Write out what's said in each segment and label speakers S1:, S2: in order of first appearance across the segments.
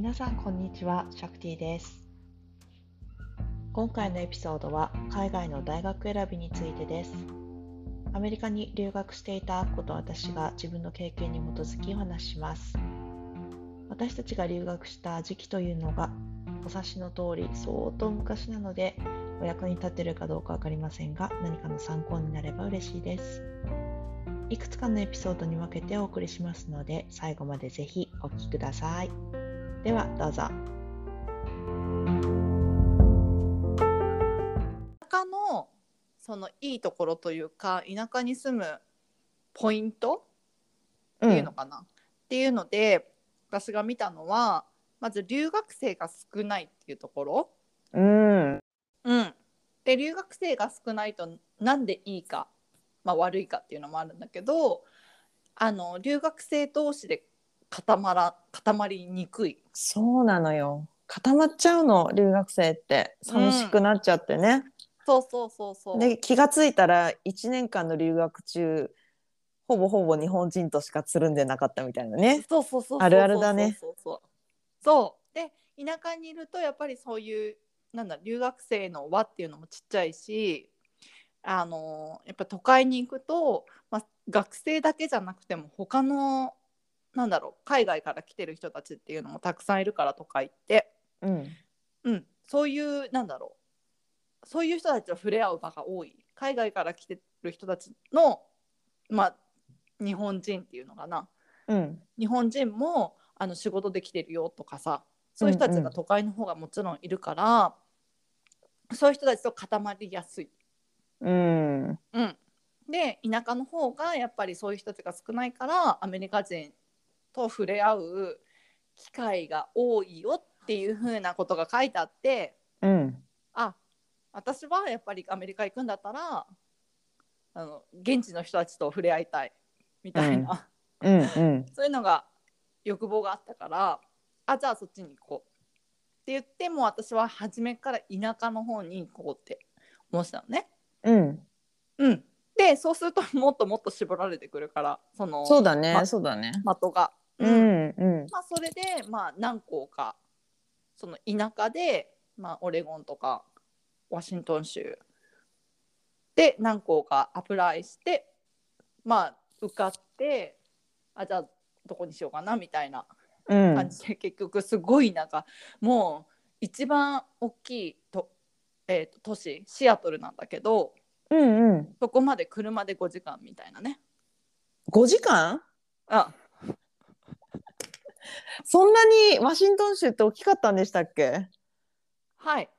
S1: 皆さんこんにちは、シャクティです。今回のエピソードは海外の大学選びについてです。アメリカに留学していたアッコと私が自分の経験に基づきお話しします。私たちが留学した時期というのがお察しの通り相当昔なのでお役に立てるかどうかわかりませんが何かの参考になれば嬉しいです。いくつかのエピソードに分けてお送りしますので最後までぜひお聞きください。ではどうぞ。
S2: 田舎のそのいいところというか田舎に住むポイントっていうのかな、っていうので私が見たのはまず留学生が少ないっていうところ。
S3: うん。
S2: うん、で留学生が少ないとなんでいいか、まあ、悪いかっていうのもあるんだけどあの留学生同士で固まら固まりにくい。
S3: そうなのよ。固まっちゃうの留学生って寂しくなっちゃってね。
S2: そうそうそうそう。
S3: で気がついたら1年間の留学中ほぼほぼ日本人としかつるんでなかったみたいなね。
S2: そうそうそうそう
S3: あるあるだね
S2: そうそうそうそうで田舎にいるとやっぱりそういうなんだ留学生の輪っていうのもちっちゃいしあのやっぱ都会に行くと、まあ、学生だけじゃなくても他のなんだろう海外から来てる人たちっていうのもたくさんいるから都会って、
S3: うん。
S2: うん、そういうなんだろうそういう人たちと触れ合う場が多い海外から来てる人たちのまあ日本人っていうのかな
S3: うん。
S2: 日本人もあの仕事できてるよとかさそういう人たち
S3: うんうん
S2: が都会の方がもちろんいるから、そういう人たちと固まりやすい。
S3: うん。
S2: うん、で田舎の方がやっぱりそういう人たちが少ないからアメリカ人と触れ合う機会が多いよっていう風なことが書いてあって
S3: うん。
S2: あ私はやっぱりアメリカ行くんだったらあの現地の人たちと触れ合いたいみたいな。
S3: うん。うん。
S2: そういうのが欲望があったからあじゃあそっちに行こうって言っても私は初めから田舎の方に行こうって思ってたのね。
S3: うん。
S2: うん、でそうするともっともっと絞られてくるからその
S3: そうだね。
S2: ま
S3: そうだね。
S2: 的が。
S3: う
S2: うん
S3: ん。うん。
S2: まあ、それで、まあ、何校かその田舎で、まあ、オレゴンとかワシントン州で何校かアプライしてまあ受かってあじゃあどこにしようかなみたいな
S3: うん。
S2: 感じで、結局すごいなんかもう一番大きいと、えーと都市シアトルなんだけど
S3: うん。うん。
S2: そこまで車で5時間みたいなね。
S3: 5時間？
S2: あ
S3: そんなにワシントン州って大きかったんでしたっけ？
S2: はい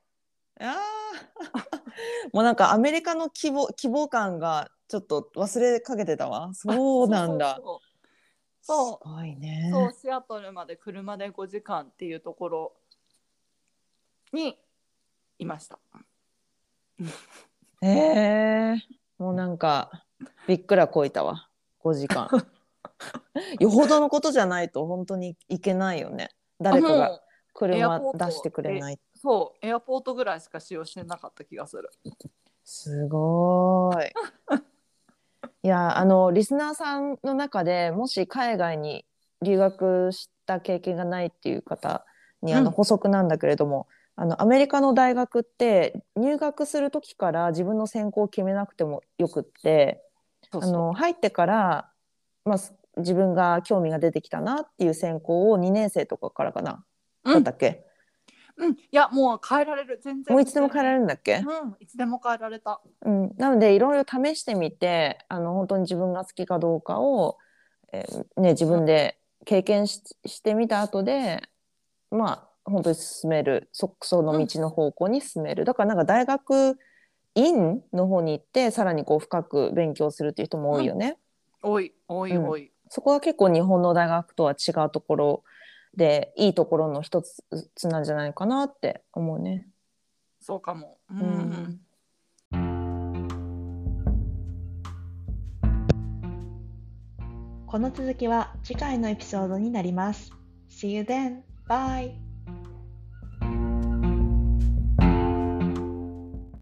S3: あー もうなんかアメリカの規模規模感がちょっと忘れかけてたわ。そうなんだ。
S2: そうそう
S3: すごいね。
S2: そうシアトルまで車で5時間っていうところにいました。
S3: へえもうなんかびっくらこいたわ。5時間。よほどのことじゃないと本当に行けないよね。誰か
S2: も
S3: が車出してくれない。
S2: そうエアポートぐらいしか使用してなかった気がする。
S3: すごーい。いやあのリスナーさんの中でもし海外に留学した経験がないっていう方にあの
S2: うん
S3: 補足なんだけれども、あのアメリカの大学って入学する時から自分の専攻を決めなくてもよくってあの入ってから、まあ、す自分が興味が出てきたなっていう専攻を2年生とかからかな、
S2: うん。
S3: だったっけ？
S2: うん、いやもう変えられる。全然。
S3: もういつでも変えられるんだっけ、
S2: うん。いつでも変えられた。
S3: うん、なのでいろいろ試してみてあの本当に自分が好きかどうかを、えーね、自分で経験ししてみた後でまあ本当に進める。そその道の方向に進める、だからなんか大学院の方に行ってさらにこう深く勉強するっていう人も多いよね。
S2: 多い多い
S3: うん。
S2: 多い。
S3: そこは結構日本の大学とは違うところでいいところの一つなんじゃないかなって思うね。
S2: そうかも。うん
S3: うん
S1: この続きは次回のエピソードになります。See you then! Bye!